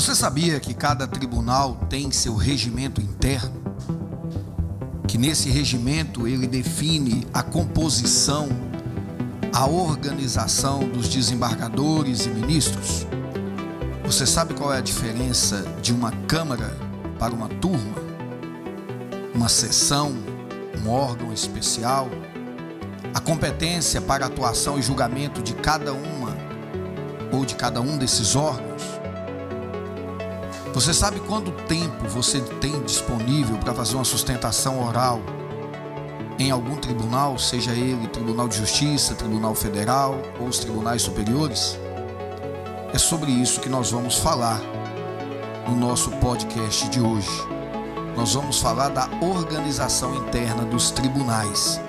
Você sabia que cada tribunal tem seu regimento interno? Que nesse regimento ele define a composição, a organização dos desembargadores e ministros? Você sabe qual é a diferença de uma Câmara para uma turma? Uma sessão, um órgão especial? A competência para atuação e julgamento de cada uma ou de cada um desses órgãos? Você sabe quanto tempo você tem disponível para fazer uma sustentação oral em algum tribunal, seja ele Tribunal de Justiça, Tribunal Federal ou os tribunais superiores? É sobre isso que nós vamos falar no nosso podcast de hoje. Nós vamos falar da organização interna dos tribunais.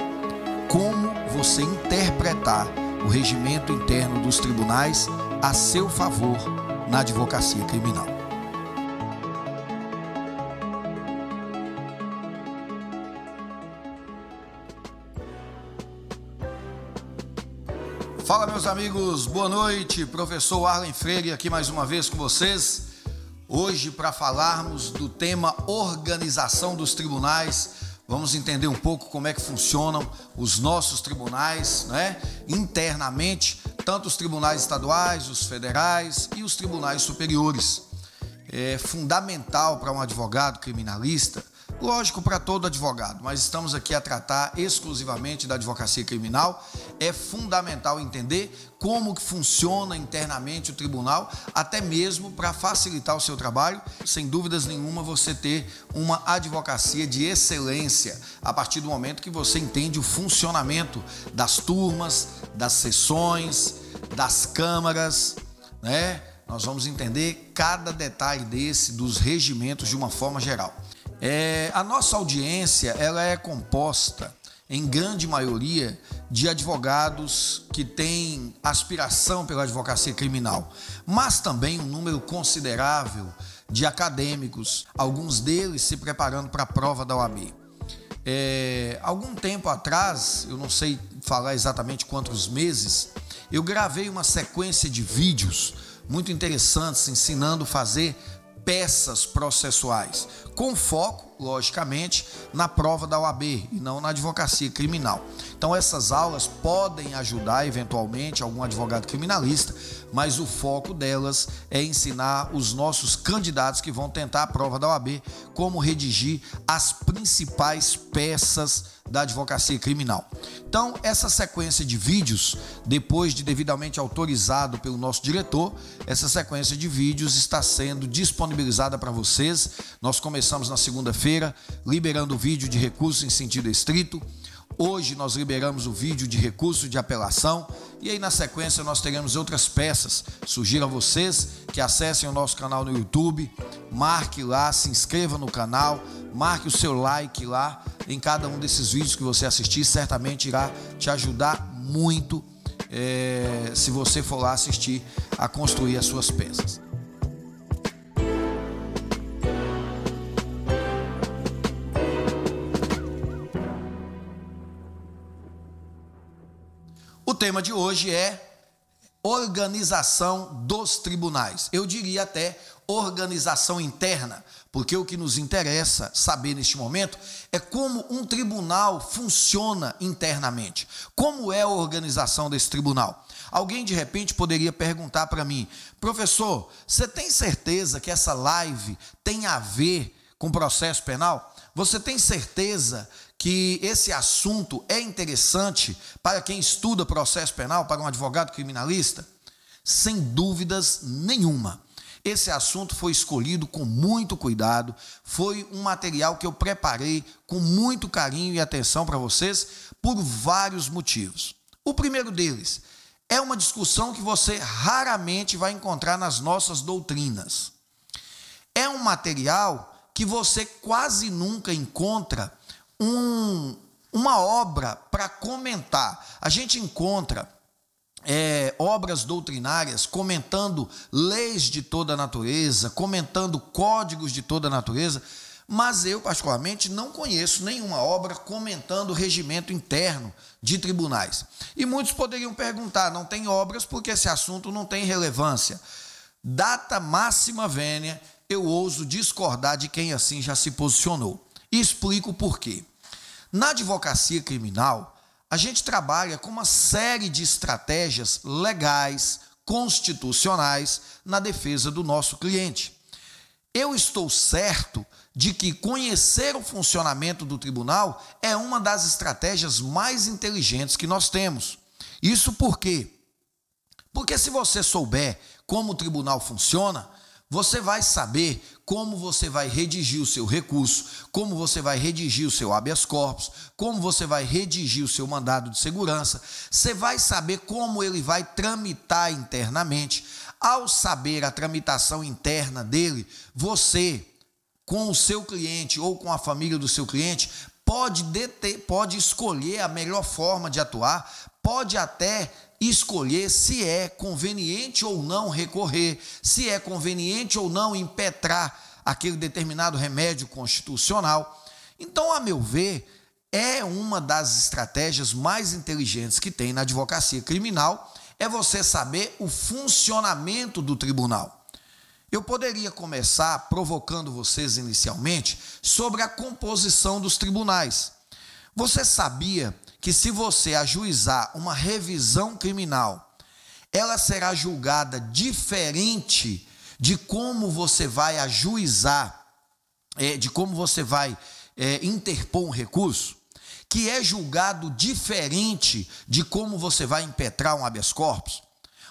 Como você interpretar o regimento interno dos tribunais a seu favor na advocacia criminal. Meus amigos, boa noite. Professor Arlen Freire aqui mais uma vez com vocês. Hoje, para falarmos do tema organização dos tribunais, vamos entender um pouco como é que funcionam os nossos tribunais, né? Internamente, tanto os tribunais estaduais, os federais e os tribunais superiores. É fundamental para um advogado criminalista Lógico para todo advogado, mas estamos aqui a tratar exclusivamente da advocacia criminal. É fundamental entender como que funciona internamente o tribunal, até mesmo para facilitar o seu trabalho. Sem dúvidas nenhuma, você ter uma advocacia de excelência a partir do momento que você entende o funcionamento das turmas, das sessões, das câmaras, né? Nós vamos entender cada detalhe desse dos regimentos de uma forma geral. É, a nossa audiência ela é composta, em grande maioria, de advogados que têm aspiração pela advocacia criminal, mas também um número considerável de acadêmicos, alguns deles se preparando para a prova da OAB. É, algum tempo atrás, eu não sei falar exatamente quantos meses, eu gravei uma sequência de vídeos muito interessantes ensinando a fazer peças processuais, com foco, logicamente, na prova da OAB e não na advocacia criminal. Então, essas aulas podem ajudar eventualmente algum advogado criminalista, mas o foco delas é ensinar os nossos candidatos que vão tentar a prova da OAB como redigir as principais peças da advocacia criminal. Então, essa sequência de vídeos, depois de devidamente autorizado pelo nosso diretor, essa sequência de vídeos está sendo disponibilizada para vocês. Nós começamos na segunda-feira, liberando o vídeo de recurso em sentido estrito. Hoje nós liberamos o vídeo de recurso de apelação e aí na sequência nós teremos outras peças. Sugiro a vocês que acessem o nosso canal no YouTube, marque lá, se inscreva no canal, marque o seu like lá em cada um desses vídeos que você assistir, certamente irá te ajudar muito é, se você for lá assistir a construir as suas peças. Tema de hoje é organização dos tribunais. Eu diria até organização interna, porque o que nos interessa saber neste momento é como um tribunal funciona internamente. Como é a organização desse tribunal? Alguém de repente poderia perguntar para mim, professor, você tem certeza que essa live tem a ver com processo penal? Você tem certeza que esse assunto é interessante para quem estuda processo penal, para um advogado criminalista? Sem dúvidas nenhuma. Esse assunto foi escolhido com muito cuidado, foi um material que eu preparei com muito carinho e atenção para vocês por vários motivos. O primeiro deles é uma discussão que você raramente vai encontrar nas nossas doutrinas. É um material que você quase nunca encontra um, uma obra para comentar. A gente encontra é, obras doutrinárias comentando leis de toda a natureza, comentando códigos de toda a natureza, mas eu, particularmente, não conheço nenhuma obra comentando o regimento interno de tribunais. E muitos poderiam perguntar: não tem obras porque esse assunto não tem relevância. data máxima vênia, eu ouso discordar de quem assim já se posicionou. E explico por quê. Na advocacia criminal, a gente trabalha com uma série de estratégias legais, constitucionais na defesa do nosso cliente. Eu estou certo de que conhecer o funcionamento do tribunal é uma das estratégias mais inteligentes que nós temos. Isso por quê? Porque se você souber como o tribunal funciona, você vai saber como você vai redigir o seu recurso, como você vai redigir o seu habeas corpus, como você vai redigir o seu mandado de segurança. Você vai saber como ele vai tramitar internamente. Ao saber a tramitação interna dele, você, com o seu cliente ou com a família do seu cliente, pode, deter, pode escolher a melhor forma de atuar, pode até escolher se é conveniente ou não recorrer, se é conveniente ou não impetrar aquele determinado remédio constitucional. Então, a meu ver, é uma das estratégias mais inteligentes que tem na advocacia criminal é você saber o funcionamento do tribunal. Eu poderia começar provocando vocês inicialmente sobre a composição dos tribunais. Você sabia que se você ajuizar uma revisão criminal, ela será julgada diferente de como você vai ajuizar, é, de como você vai é, interpor um recurso, que é julgado diferente de como você vai impetrar um habeas corpus.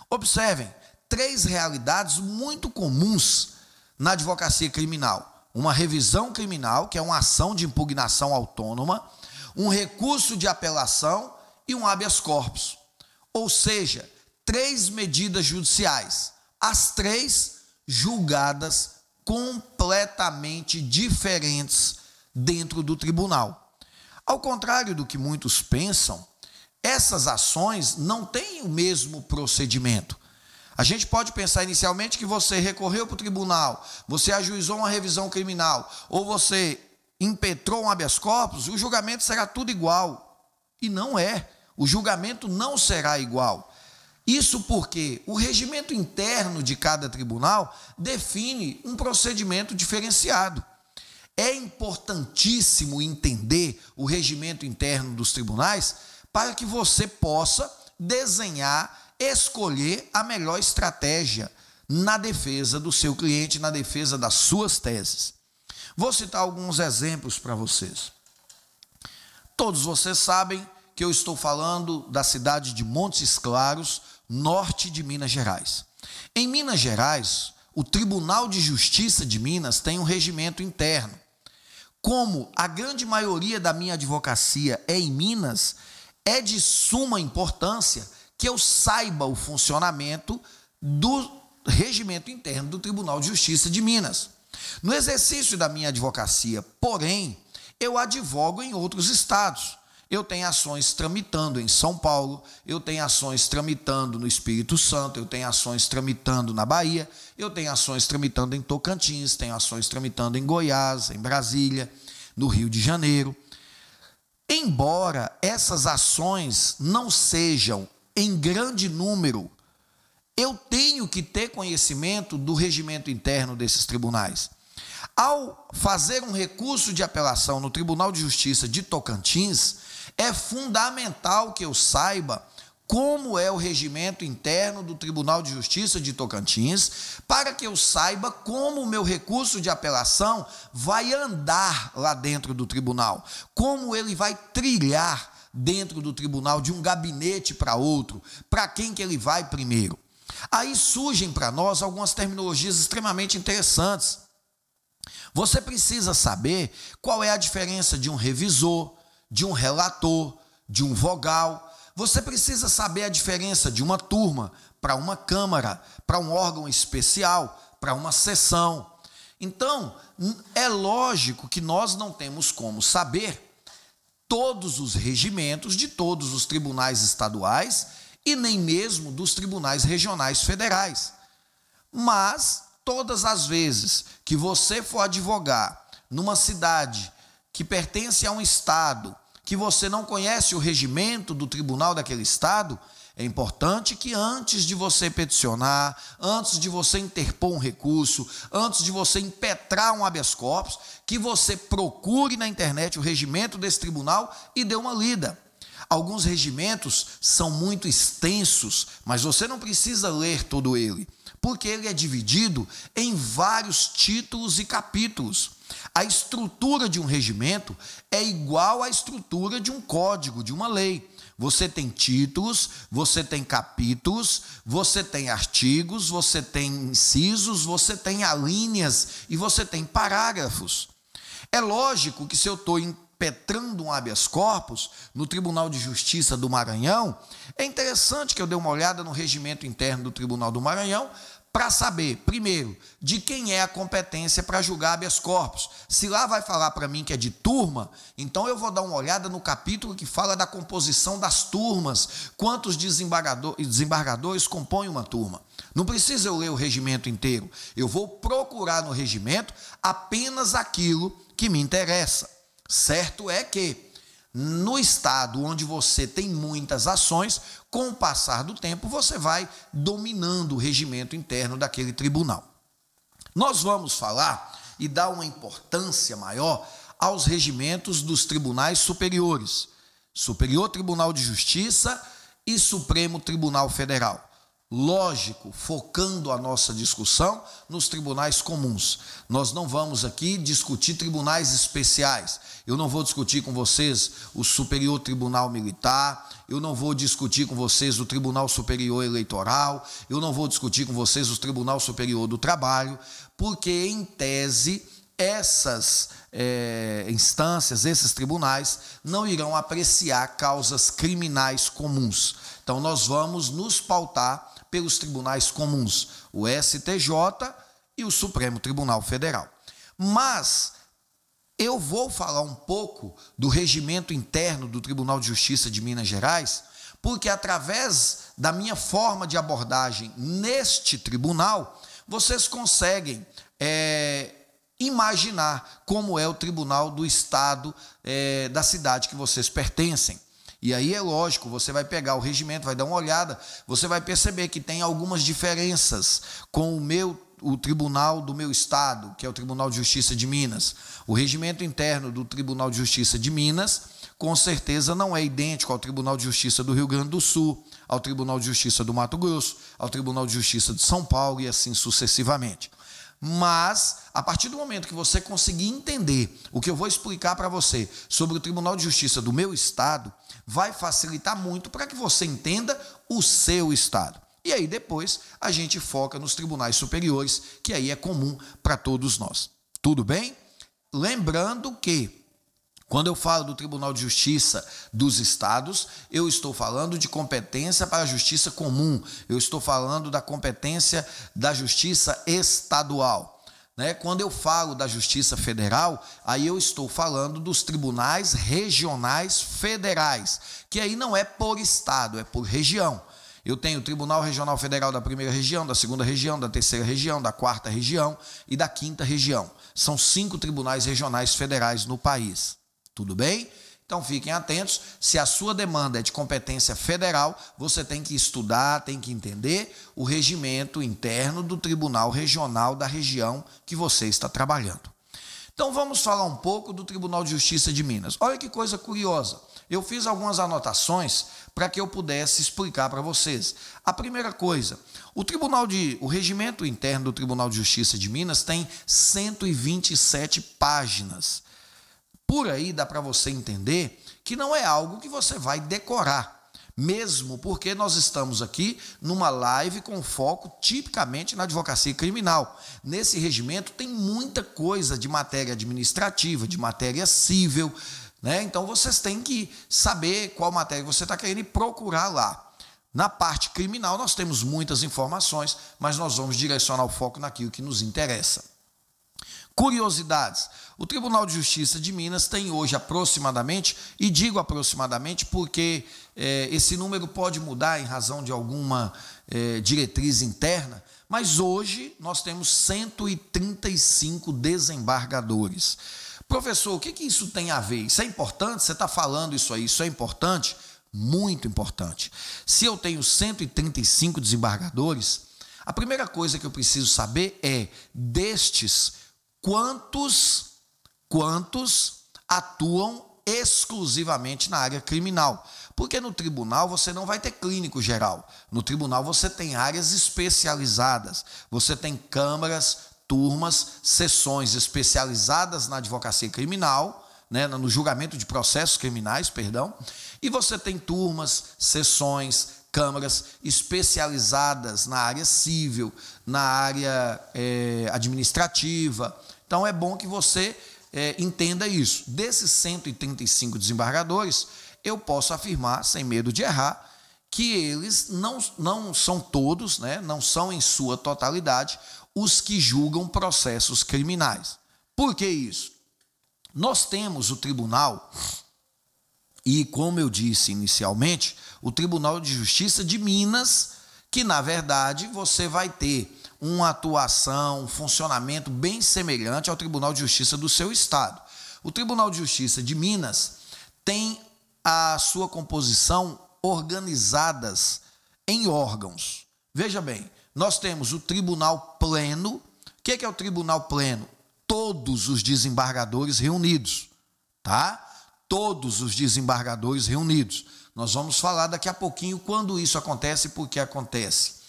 Observem, três realidades muito comuns na advocacia criminal. Uma revisão criminal, que é uma ação de impugnação autônoma, um recurso de apelação e um habeas corpus. Ou seja, três medidas judiciais, as três julgadas completamente diferentes dentro do tribunal. Ao contrário do que muitos pensam, essas ações não têm o mesmo procedimento. A gente pode pensar inicialmente que você recorreu para o tribunal, você ajuizou uma revisão criminal, ou você impetrou um habeas corpus, o julgamento será tudo igual. E não é. O julgamento não será igual. Isso porque o regimento interno de cada tribunal define um procedimento diferenciado. É importantíssimo entender o regimento interno dos tribunais para que você possa desenhar, escolher a melhor estratégia na defesa do seu cliente, na defesa das suas teses. Vou citar alguns exemplos para vocês. Todos vocês sabem que eu estou falando da cidade de Montes Claros, norte de Minas Gerais. Em Minas Gerais, o Tribunal de Justiça de Minas tem um regimento interno. Como a grande maioria da minha advocacia é em Minas, é de suma importância que eu saiba o funcionamento do regimento interno do Tribunal de Justiça de Minas. No exercício da minha advocacia, porém, eu advogo em outros estados. Eu tenho ações tramitando em São Paulo, eu tenho ações tramitando no Espírito Santo, eu tenho ações tramitando na Bahia, eu tenho ações tramitando em Tocantins, tenho ações tramitando em Goiás, em Brasília, no Rio de Janeiro. Embora essas ações não sejam em grande número eu tenho que ter conhecimento do regimento interno desses tribunais. Ao fazer um recurso de apelação no Tribunal de Justiça de Tocantins, é fundamental que eu saiba como é o regimento interno do Tribunal de Justiça de Tocantins, para que eu saiba como o meu recurso de apelação vai andar lá dentro do tribunal, como ele vai trilhar dentro do tribunal de um gabinete para outro, para quem que ele vai primeiro. Aí surgem para nós algumas terminologias extremamente interessantes. Você precisa saber qual é a diferença de um revisor, de um relator, de um vogal. Você precisa saber a diferença de uma turma para uma câmara, para um órgão especial, para uma sessão. Então, é lógico que nós não temos como saber todos os regimentos de todos os tribunais estaduais e nem mesmo dos tribunais regionais federais. Mas, todas as vezes que você for advogar numa cidade que pertence a um estado, que você não conhece o regimento do tribunal daquele estado, É importante que antes de você peticionar, antes de você interpor um recurso, antes de você impetrar um habeas corpus, que você procure na internet o regimento desse tribunal e dê uma lida. Alguns regimentos são muito extensos, mas você não precisa ler todo ele, porque ele é dividido em vários títulos e capítulos. A estrutura de um regimento é igual à estrutura de um código, de uma lei. Você tem títulos, você tem capítulos, você tem artigos, você tem incisos, você tem alíneas e você tem parágrafos. É lógico que se eu estou impetrando um habeas corpus no Tribunal de Justiça do Maranhão, é interessante que eu dê uma olhada no regimento interno do Tribunal do Maranhão para saber, primeiro, de quem é a competência para julgar habeas corpus. Se lá vai falar para mim que é de turma, então eu vou dar uma olhada no capítulo que fala da composição das turmas, quantos desembargador, desembargadores compõem uma turma. Não precisa eu ler o regimento inteiro, eu vou procurar no regimento apenas aquilo que me interessa. Certo é que no estado onde você tem muitas ações, com o passar do tempo, você vai dominando o regimento interno daquele tribunal. Nós vamos falar e dar uma importância maior aos regimentos dos tribunais superiores, Superior Tribunal de Justiça e Supremo Tribunal Federal lógico, focando a nossa discussão nos tribunais comuns. Nós não vamos aqui discutir tribunais especiais. Eu não vou discutir com vocês o Superior Tribunal Militar, eu não vou discutir com vocês o Tribunal Superior Eleitoral, eu não vou discutir com vocês o Tribunal Superior do Trabalho, porque, em tese, essas é, instâncias, esses tribunais, não irão apreciar causas criminais comuns. Então, nós vamos nos pautar pelos tribunais comuns, o STJ e o Supremo Tribunal Federal. Mas eu vou falar um pouco do regimento interno do Tribunal de Justiça de Minas Gerais, porque através da minha forma de abordagem neste tribunal, vocês conseguem é, imaginar como é o tribunal do estado é, da cidade que vocês pertencem. E aí é lógico, você vai pegar o regimento, vai dar uma olhada, você vai perceber que tem algumas diferenças com o meu o tribunal do meu estado, que é o Tribunal de Justiça de Minas. O regimento interno do Tribunal de Justiça de Minas, com certeza não é idêntico ao Tribunal de Justiça do Rio Grande do Sul, ao Tribunal de Justiça do Mato Grosso, ao Tribunal de Justiça de São Paulo e assim sucessivamente. Mas, a partir do momento que você conseguir entender o que eu vou explicar para você sobre o Tribunal de Justiça do meu estado, vai facilitar muito para que você entenda o seu estado. E aí depois a gente foca nos tribunais superiores, que aí é comum para todos nós. Tudo bem? Lembrando que quando eu falo do Tribunal de Justiça dos Estados, eu estou falando de competência para a justiça comum, eu estou falando da competência da justiça estadual. Né? Quando eu falo da Justiça Federal, aí eu estou falando dos tribunais regionais federais, que aí não é por estado, é por região. Eu tenho o Tribunal Regional Federal da primeira região, da segunda região, da terceira região, da quarta região e da quinta região. São cinco tribunais regionais federais no país. Tudo bem? Então fiquem atentos. Se a sua demanda é de competência federal, você tem que estudar, tem que entender o regimento interno do Tribunal Regional da região que você está trabalhando. Então vamos falar um pouco do Tribunal de Justiça de Minas. Olha que coisa curiosa. Eu fiz algumas anotações para que eu pudesse explicar para vocês. A primeira coisa, o Tribunal de o regimento interno do Tribunal de Justiça de Minas tem 127 páginas. Por aí dá para você entender que não é algo que você vai decorar, mesmo porque nós estamos aqui numa live com foco tipicamente na advocacia criminal. Nesse regimento tem muita coisa de matéria administrativa, de matéria civil, né? Então vocês têm que saber qual matéria você está querendo e procurar lá. Na parte criminal, nós temos muitas informações, mas nós vamos direcionar o foco naquilo que nos interessa. Curiosidades. O Tribunal de Justiça de Minas tem hoje aproximadamente, e digo aproximadamente porque é, esse número pode mudar em razão de alguma é, diretriz interna, mas hoje nós temos 135 desembargadores. Professor, o que, que isso tem a ver? Isso é importante? Você está falando isso aí, isso é importante? muito importante. Se eu tenho 135 desembargadores, a primeira coisa que eu preciso saber é destes quantos quantos atuam exclusivamente na área criminal. Porque no tribunal você não vai ter clínico geral. No tribunal você tem áreas especializadas. Você tem câmaras, turmas, sessões especializadas na advocacia criminal, né, no julgamento de processos criminais, perdão. E você tem turmas, sessões, câmaras especializadas na área civil, na área é, administrativa. Então é bom que você é, entenda isso. Desses 135 desembargadores, eu posso afirmar, sem medo de errar, que eles não, não são todos, né, não são em sua totalidade, os que julgam processos criminais. Por que isso? Nós temos o tribunal, e como eu disse inicialmente, o Tribunal de Justiça de Minas, que na verdade você vai ter uma atuação, um funcionamento bem semelhante ao Tribunal de Justiça do seu estado. O Tribunal de Justiça de Minas tem a sua composição organizadas em órgãos. Veja bem, nós temos o Tribunal Pleno. O que é o Tribunal Pleno? Todos os desembargadores reunidos, tá? Todos os desembargadores reunidos. Nós vamos falar daqui a pouquinho quando isso acontece e por que acontece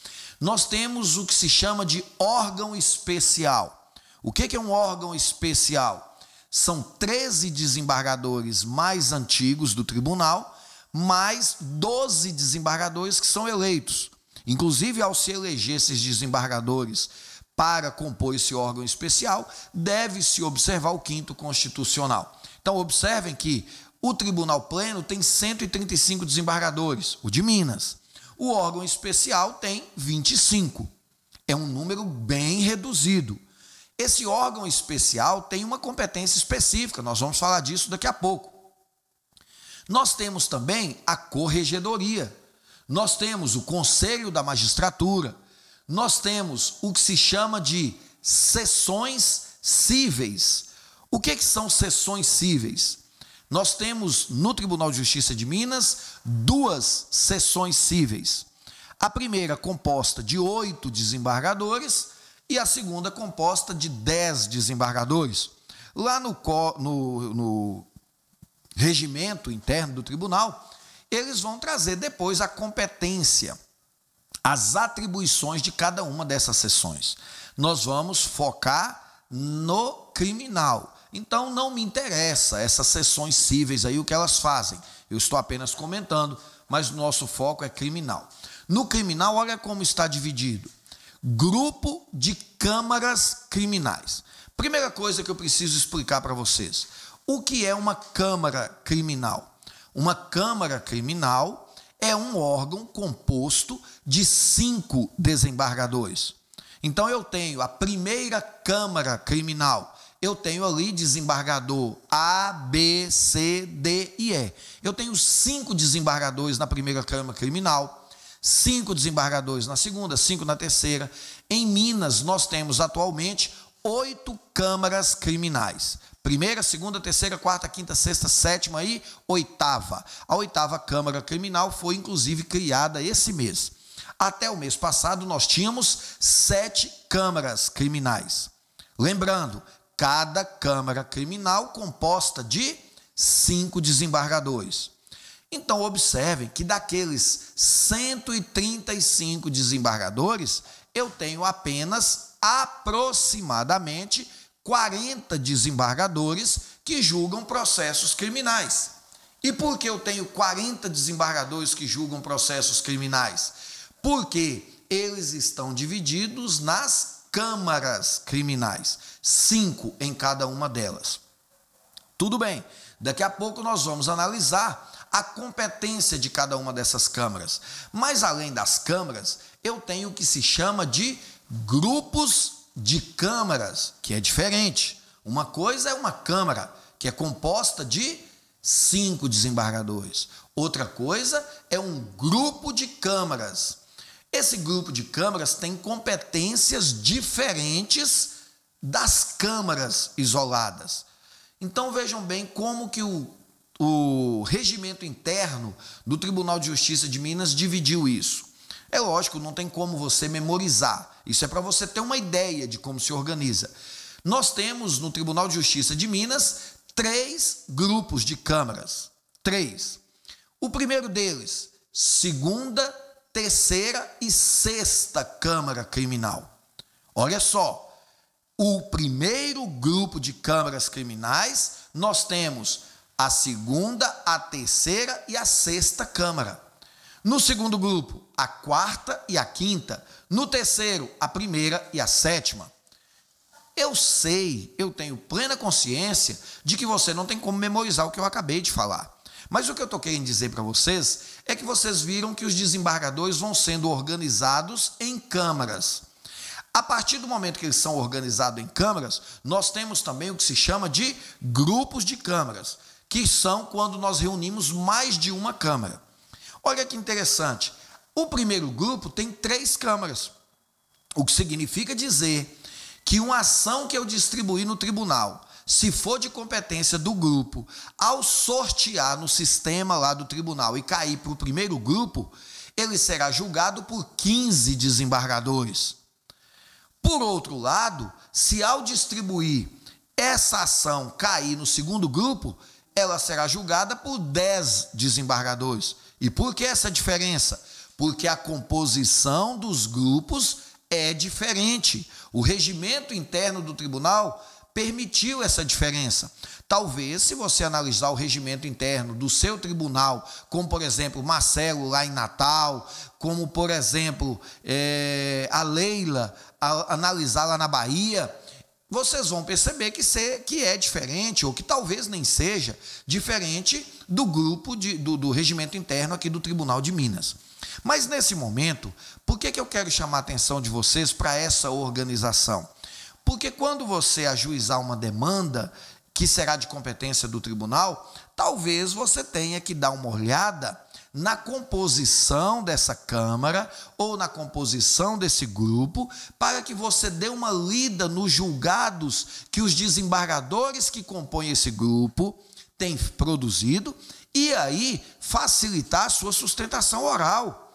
nós temos o que se chama de órgão especial. O que é um órgão especial? São 13 desembargadores mais antigos do tribunal, mais 12 desembargadores que são eleitos. Inclusive, ao se eleger esses desembargadores para compor esse órgão especial, deve-se observar o quinto constitucional. Então, observem que o Tribunal Pleno tem 135 desembargadores, o de Minas. O órgão especial tem 25. É um número bem reduzido. Esse órgão especial tem uma competência específica, nós vamos falar disso daqui a pouco. Nós temos também a corregedoria, nós temos o conselho da magistratura, nós temos o que se chama de sessões cíveis. O que, que são sessões cíveis? Nós temos no Tribunal de Justiça de Minas duas sessões cíveis. A primeira composta de oito desembargadores e a segunda composta de dez desembargadores. Lá no, no, no regimento interno do tribunal, eles vão trazer depois a competência, as atribuições de cada uma dessas sessões. Nós vamos focar no criminal. Então não me interessa essas sessões cíveis aí, o que elas fazem. Eu estou apenas comentando, mas o nosso foco é criminal. No criminal, olha como está dividido: grupo de câmaras criminais. Primeira coisa que eu preciso explicar para vocês: o que é uma câmara criminal? Uma câmara criminal é um órgão composto de cinco desembargadores. Então eu tenho a primeira câmara criminal, eu tenho ali desembargador A, B, C, D e E. Eu tenho cinco desembargadores na primeira Câmara Criminal, cinco desembargadores na segunda, cinco na terceira. Em Minas, nós temos atualmente oito câmaras criminais. Primeira, segunda, terceira, quarta, quinta, sexta, sétima e oitava. A oitava Câmara Criminal foi inclusive criada esse mês. Até o mês passado, nós tínhamos sete câmaras criminais. Lembrando, cada Câmara Criminal composta de cinco desembargadores. Então, observem que daqueles 135 desembargadores, eu tenho apenas aproximadamente 40 desembargadores que julgam processos criminais. E por que eu tenho 40 desembargadores que julgam processos criminais? Porque eles estão divididos nas câmaras criminais, cinco em cada uma delas. Tudo bem, daqui a pouco nós vamos analisar a competência de cada uma dessas câmaras. Mas além das câmaras, eu tenho o que se chama de grupos de câmaras, que é diferente. Uma coisa é uma câmara, que é composta de cinco desembargadores. Outra coisa é um grupo de câmaras, esse grupo de câmaras tem competências diferentes das câmaras isoladas. Então vejam bem como que o o regimento interno do Tribunal de Justiça de Minas dividiu isso. É lógico, não tem como você memorizar. Isso é para você ter uma ideia de como se organiza. Nós temos no Tribunal de Justiça de Minas três grupos de câmaras. Três. O primeiro deles, segunda, terceira e sexta Câmara Criminal. Olha só, o primeiro grupo de câmaras criminais, nós temos a segunda, a terceira e a sexta Câmara. No segundo grupo, a quarta e a quinta. No terceiro, a primeira e a sétima. Eu sei, eu tenho plena consciência de que você não tem como memorizar o que eu acabei de falar. Mas o que eu estou querendo dizer para vocês é que vocês viram que os desembargadores vão sendo organizados em câmaras. A partir do momento que eles são organizados em câmaras, nós temos também o que se chama de grupos de câmaras, que são quando nós reunimos mais de uma câmara. Olha que interessante. O primeiro grupo tem três câmaras, o que significa dizer que uma ação que eu distribuir no tribunal, se for de competência do grupo, ao sortear no sistema lá do tribunal e cair para o primeiro grupo, ele será julgado por 15 desembargadores. Por outro lado, se ao distribuir essa ação cair no segundo grupo, ela será julgada por 10 desembargadores. E por que essa diferença? Porque a composição dos grupos é diferente. O regimento interno do tribunal permitiu essa diferença. Talvez, se você analisar o regimento interno do seu tribunal, como por exemplo Marcelo lá em Natal, como por exemplo é, a Leila, a, analisar lá na Bahia, vocês vão perceber que, ser, que é diferente, ou que talvez nem seja diferente do grupo de, do, do regimento interno aqui do Tribunal de Minas. Mas nesse momento, por que, que eu quero chamar a atenção de vocês para essa organização? Porque quando você ajuizar uma demanda que será de competência do tribunal, talvez você tenha que dar uma olhada na composição dessa Câmara ou na composição desse grupo, para que você dê uma lida nos julgados que os desembargadores que compõem esse grupo têm produzido e aí facilitar a sua sustentação oral.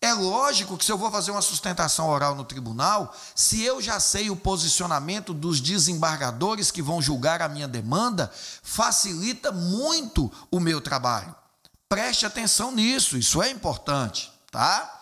É lógico que se eu vou fazer uma sustentação oral no tribunal, se eu já sei o posicionamento dos desembargadores que vão julgar a minha demanda, facilita muito o meu trabalho. Preste atenção nisso, isso é importante, tá?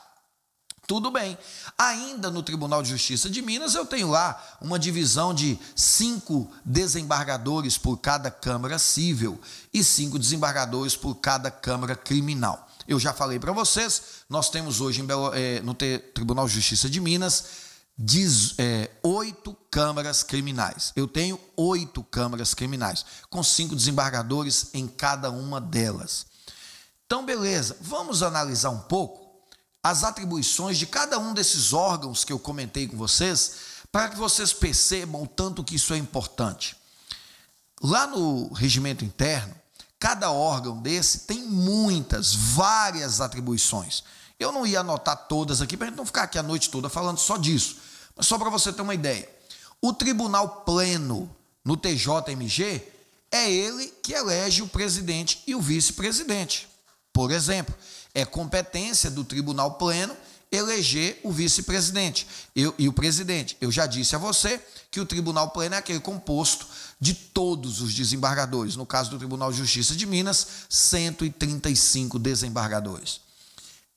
Tudo bem. Ainda no Tribunal de Justiça de Minas, eu tenho lá uma divisão de cinco desembargadores por cada Câmara Civil e cinco desembargadores por cada Câmara Criminal. Eu já falei para vocês, nós temos hoje Belo, é, no Tribunal de Justiça de Minas diz, é, oito câmaras criminais. Eu tenho oito câmaras criminais, com cinco desembargadores em cada uma delas. Então, beleza, vamos analisar um pouco as atribuições de cada um desses órgãos que eu comentei com vocês, para que vocês percebam o tanto que isso é importante. Lá no regimento interno, cada órgão desse tem muitas, várias atribuições. Eu não ia anotar todas aqui para a gente não ficar aqui a noite toda falando só disso, mas só para você ter uma ideia. O Tribunal Pleno no TJMG é ele que elege o presidente e o vice-presidente. Por exemplo, é competência do Tribunal Pleno eleger o vice-presidente e o presidente. Eu já disse a você que o Tribunal Pleno é aquele composto de todos os desembargadores. No caso do Tribunal de Justiça de Minas, 135 desembargadores.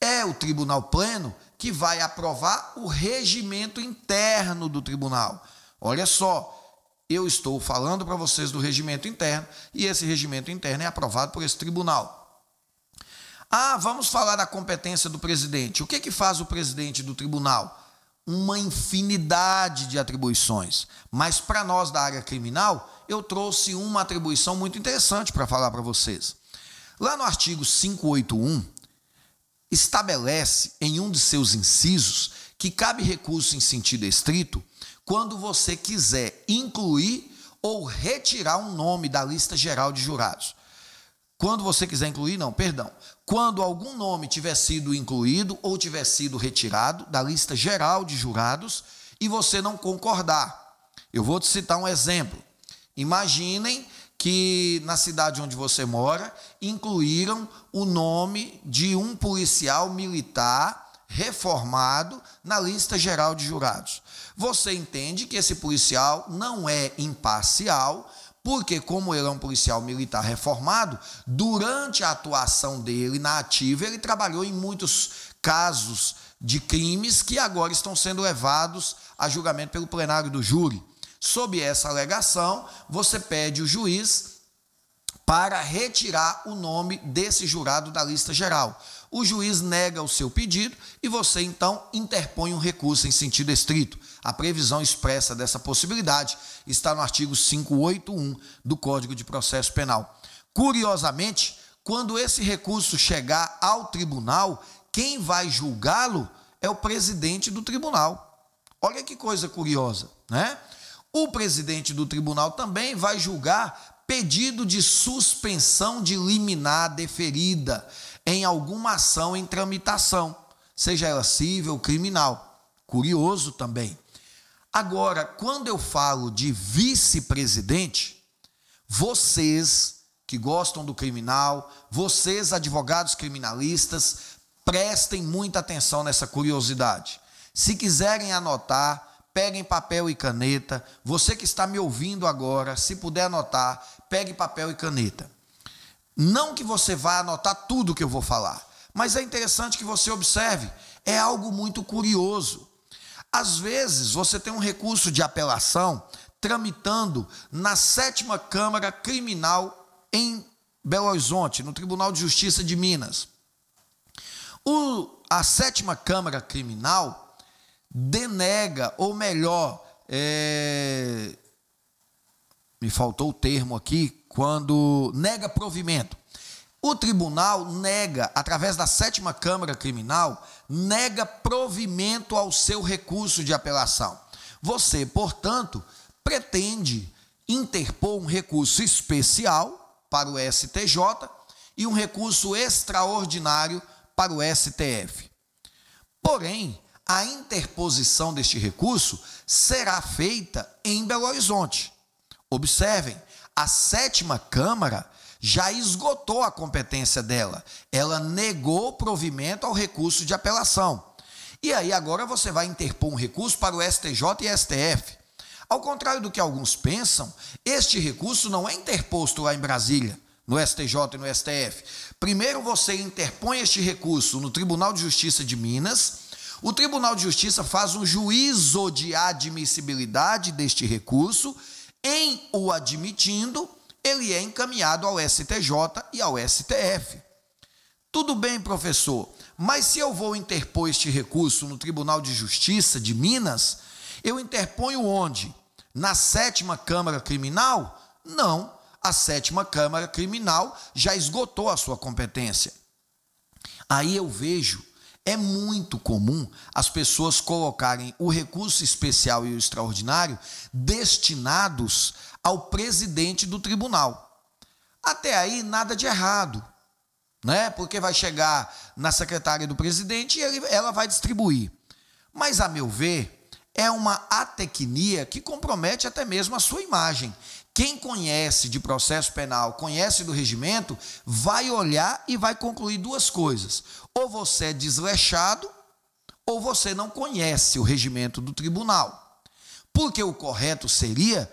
É o Tribunal Pleno que vai aprovar o regimento interno do tribunal. Olha só, eu estou falando para vocês do regimento interno e esse regimento interno é aprovado por esse tribunal. Ah, vamos falar da competência do presidente. O que, que faz o presidente do tribunal? Uma infinidade de atribuições. Mas para nós da área criminal, eu trouxe uma atribuição muito interessante para falar para vocês. Lá no artigo 581, estabelece em um de seus incisos que cabe recurso em sentido estrito quando você quiser incluir ou retirar um nome da lista geral de jurados. Quando você quiser incluir, não, perdão. Quando algum nome tiver sido incluído ou tiver sido retirado da lista geral de jurados e você não concordar. Eu vou te citar um exemplo. Imaginem que na cidade onde você mora incluíram o nome de um policial militar reformado na lista geral de jurados. Você entende que esse policial não é imparcial, porque, como ele é um policial militar reformado, durante a atuação dele na ativa, ele trabalhou em muitos casos de crimes que agora estão sendo levados a julgamento pelo plenário do júri. Sob essa alegação, você pede o juiz para retirar o nome desse jurado da lista geral. O juiz nega o seu pedido e você então interpõe um recurso em sentido estrito. A previsão expressa dessa possibilidade está no artigo 581 do Código de Processo Penal. Curiosamente, quando esse recurso chegar ao tribunal, quem vai julgá-lo é o presidente do tribunal. Olha que coisa curiosa, né? O presidente do tribunal também vai julgar pedido de suspensão de liminar deferida em alguma ação em tramitação, seja ela civil ou criminal. Curioso também. Agora, quando eu falo de vice-presidente, vocês que gostam do criminal, vocês advogados criminalistas, prestem muita atenção nessa curiosidade. Se quiserem anotar, peguem papel e caneta. Você que está me ouvindo agora, se puder anotar, pegue papel e caneta. Não que você vá anotar tudo que eu vou falar, mas é interessante que você observe, é algo muito curioso. Às vezes você tem um recurso de apelação tramitando na sétima Câmara Criminal em Belo Horizonte, no Tribunal de Justiça de Minas. O, a sétima Câmara Criminal denega, ou melhor, é, me faltou o termo aqui, quando nega provimento. O tribunal nega, através da sétima Câmara Criminal, nega provimento ao seu recurso de apelação. Você, portanto, pretende interpor um recurso especial para o STJ e um recurso extraordinário para o STF. Porém, a interposição deste recurso será feita em Belo Horizonte. Observem, a sétima Câmara já esgotou a competência dela. Ela negou provimento ao recurso de apelação. E aí agora você vai interpor um recurso para o STJ e STF. Ao contrário do que alguns pensam, este recurso não é interposto lá em Brasília, no STJ e no STF. Primeiro você interpõe este recurso no Tribunal de Justiça de Minas o Tribunal de Justiça faz um juízo de admissibilidade deste recurso, em o admitindo, ele é encaminhado ao STJ e ao STF. Tudo bem, professor, mas se eu vou interpor este recurso no Tribunal de Justiça de Minas, eu interponho onde? Na sétima Câmara Criminal? Não, a sétima Câmara Criminal já esgotou a sua competência. Aí eu vejo é muito comum as pessoas colocarem o recurso especial e o extraordinário destinados ao presidente do tribunal. Até aí, nada de errado, né? Porque vai chegar na secretária do presidente e ele, ela vai distribuir. Mas, a meu ver, é uma atecnia que compromete até mesmo a sua imagem. Quem conhece de processo penal, conhece do regimento, vai olhar e vai concluir duas coisas. Ou você é desleixado, ou você não conhece o regimento do tribunal. Porque o correto seria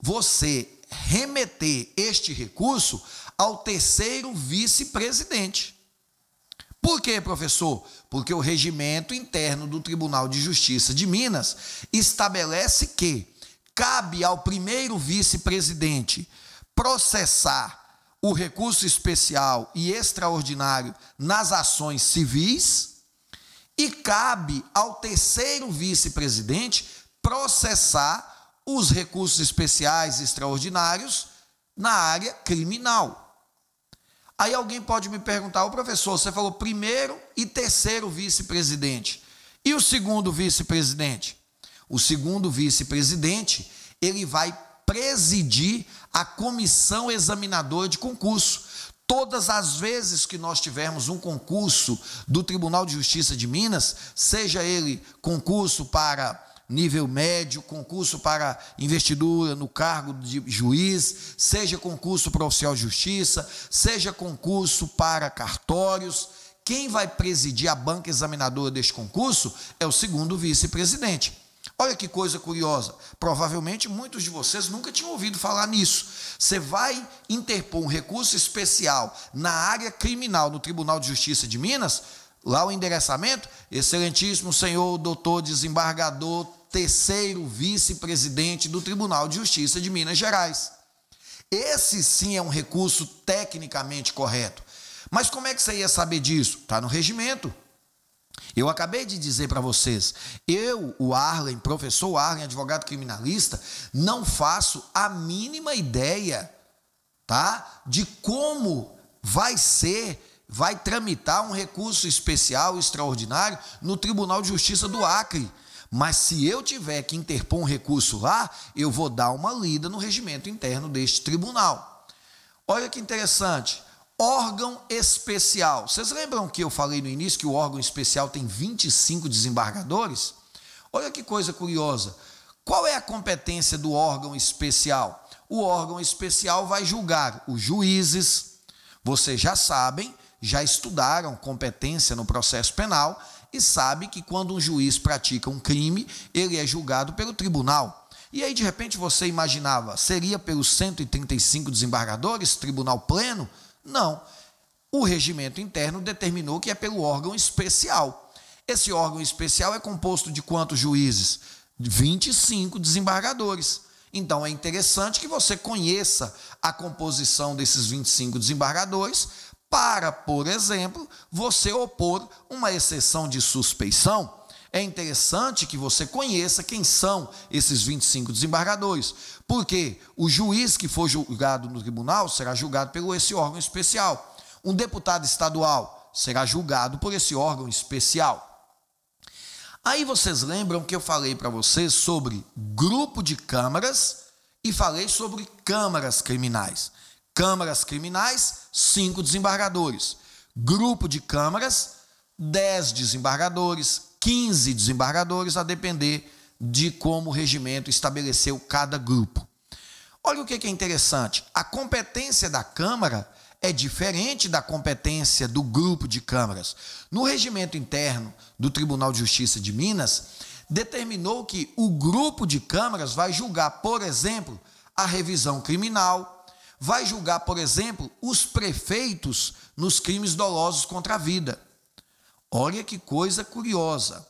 você remeter este recurso ao terceiro vice-presidente. Por quê, professor? Porque o regimento interno do Tribunal de Justiça de Minas estabelece que cabe ao primeiro vice-presidente processar o recurso especial e extraordinário nas ações civis e cabe ao terceiro vice-presidente processar os recursos especiais extraordinários na área criminal. Aí alguém pode me perguntar, o professor, você falou primeiro e terceiro vice-presidente. E o segundo vice-presidente? O segundo vice-presidente, ele vai presidir a comissão examinadora de concurso. Todas as vezes que nós tivermos um concurso do Tribunal de Justiça de Minas, seja ele concurso para nível médio, concurso para investidura no cargo de juiz, seja concurso para oficial de justiça, seja concurso para cartórios. Quem vai presidir a banca examinadora deste concurso é o segundo vice-presidente. Olha que coisa curiosa. Provavelmente muitos de vocês nunca tinham ouvido falar nisso. Você vai interpor um recurso especial na área criminal no Tribunal de Justiça de Minas, lá o endereçamento, excelentíssimo senhor doutor desembargador, terceiro vice-presidente do Tribunal de Justiça de Minas Gerais. Esse sim é um recurso tecnicamente correto. Mas como é que você ia saber disso? Está no regimento. Eu acabei de dizer para vocês, eu, o Arlen, professor Arlen, advogado criminalista, não faço a mínima ideia, tá? De como vai ser, vai tramitar um recurso especial extraordinário no Tribunal de Justiça do Acre. Mas se eu tiver que interpor um recurso lá, eu vou dar uma lida no regimento interno deste tribunal. Olha que interessante órgão especial. Vocês lembram que eu falei no início que o órgão especial tem 25 desembargadores? Olha que coisa curiosa. Qual é a competência do órgão especial? O órgão especial vai julgar os juízes. Vocês já sabem, já estudaram competência no processo penal e sabe que quando um juiz pratica um crime, ele é julgado pelo tribunal. E aí de repente você imaginava, seria pelos 135 desembargadores, tribunal pleno? Não. O regimento interno determinou que é pelo órgão especial. Esse órgão especial é composto de quantos juízes? 25 desembargadores. Então é interessante que você conheça a composição desses 25 desembargadores para, por exemplo, você opor uma exceção de suspeição. É interessante que você conheça quem são esses 25 desembargadores, porque o juiz que for julgado no tribunal será julgado pelo esse órgão especial. Um deputado estadual será julgado por esse órgão especial. Aí vocês lembram que eu falei para vocês sobre grupo de câmaras e falei sobre câmaras criminais. Câmaras criminais, cinco desembargadores. Grupo de câmaras, dez desembargadores, 15 desembargadores, a depender de como o regimento estabeleceu cada grupo. Olha o que é interessante: a competência da Câmara é diferente da competência do grupo de câmaras. No regimento interno do Tribunal de Justiça de Minas, determinou que o grupo de câmaras vai julgar, por exemplo, a revisão criminal, vai julgar, por exemplo, os prefeitos nos crimes dolosos contra a vida. Olha que coisa curiosa.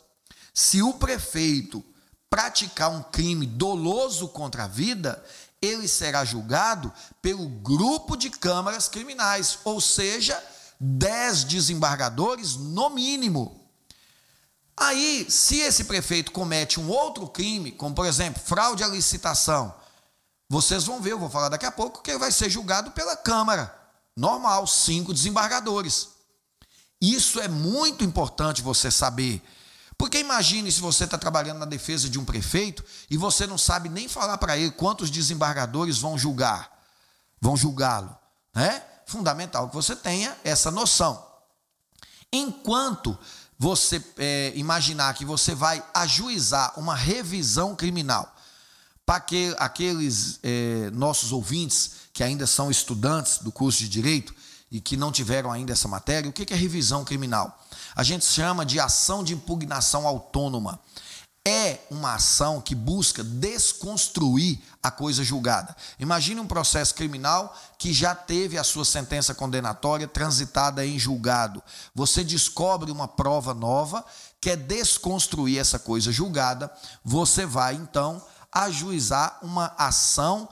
Se o prefeito praticar um crime doloso contra a vida, ele será julgado pelo grupo de câmaras criminais, ou seja, dez desembargadores no mínimo. Aí, se esse prefeito comete um outro crime, como por exemplo, fraude à licitação, vocês vão ver, eu vou falar daqui a pouco, que ele vai ser julgado pela Câmara. Normal, cinco desembargadores. Isso é muito importante você saber. Porque imagine se você está trabalhando na defesa de um prefeito e você não sabe nem falar para ele quantos desembargadores vão julgar, vão julgá-lo. Né? Fundamental que você tenha essa noção. Enquanto você é, imaginar que você vai ajuizar uma revisão criminal para que, aqueles é, nossos ouvintes que ainda são estudantes do curso de direito, e que não tiveram ainda essa matéria, o que é revisão criminal? A gente chama de ação de impugnação autônoma. É uma ação que busca desconstruir a coisa julgada. Imagine um processo criminal que já teve a sua sentença condenatória transitada em julgado. Você descobre uma prova nova, quer desconstruir essa coisa julgada, você vai então ajuizar uma ação